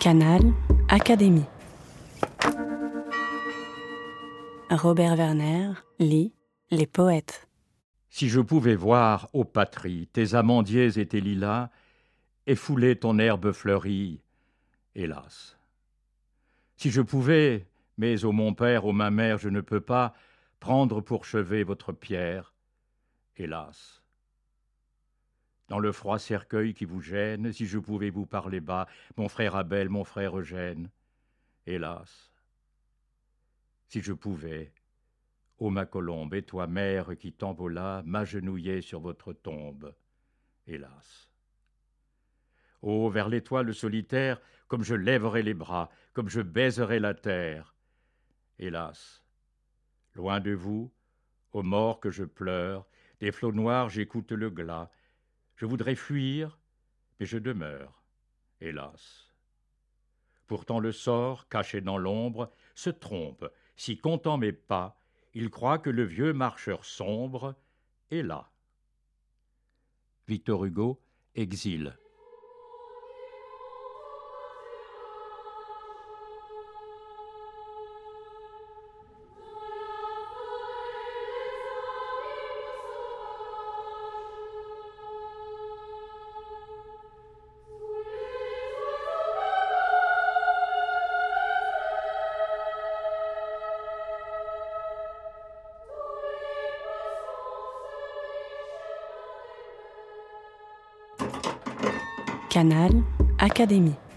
Canal Académie. Robert Werner lit Les poètes. Si je pouvais voir, ô patrie, tes amandiers et tes lilas, et fouler ton herbe fleurie, hélas. Si je pouvais, mais ô mon père, ô ma mère, je ne peux pas prendre pour chevet votre pierre, hélas. Dans le froid cercueil qui vous gêne, si je pouvais vous parler bas, mon frère Abel, mon frère Eugène, hélas. Si je pouvais, ô ma colombe, et toi, mère qui t'envola, m'agenouiller sur votre tombe, hélas. Oh, vers l'étoile solitaire, comme je lèverai les bras, comme je baiserai la terre, hélas. Loin de vous, aux morts que je pleure, des flots noirs j'écoute le glas, je voudrais fuir, mais je demeure, hélas. Pourtant le sort, caché dans l'ombre, se trompe, si content mes pas, il croit que le vieux marcheur sombre est là. Victor Hugo, Exil. Canal Académie.